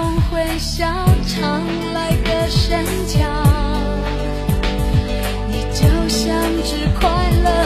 总会笑，常来歌声腔，你就像只快乐。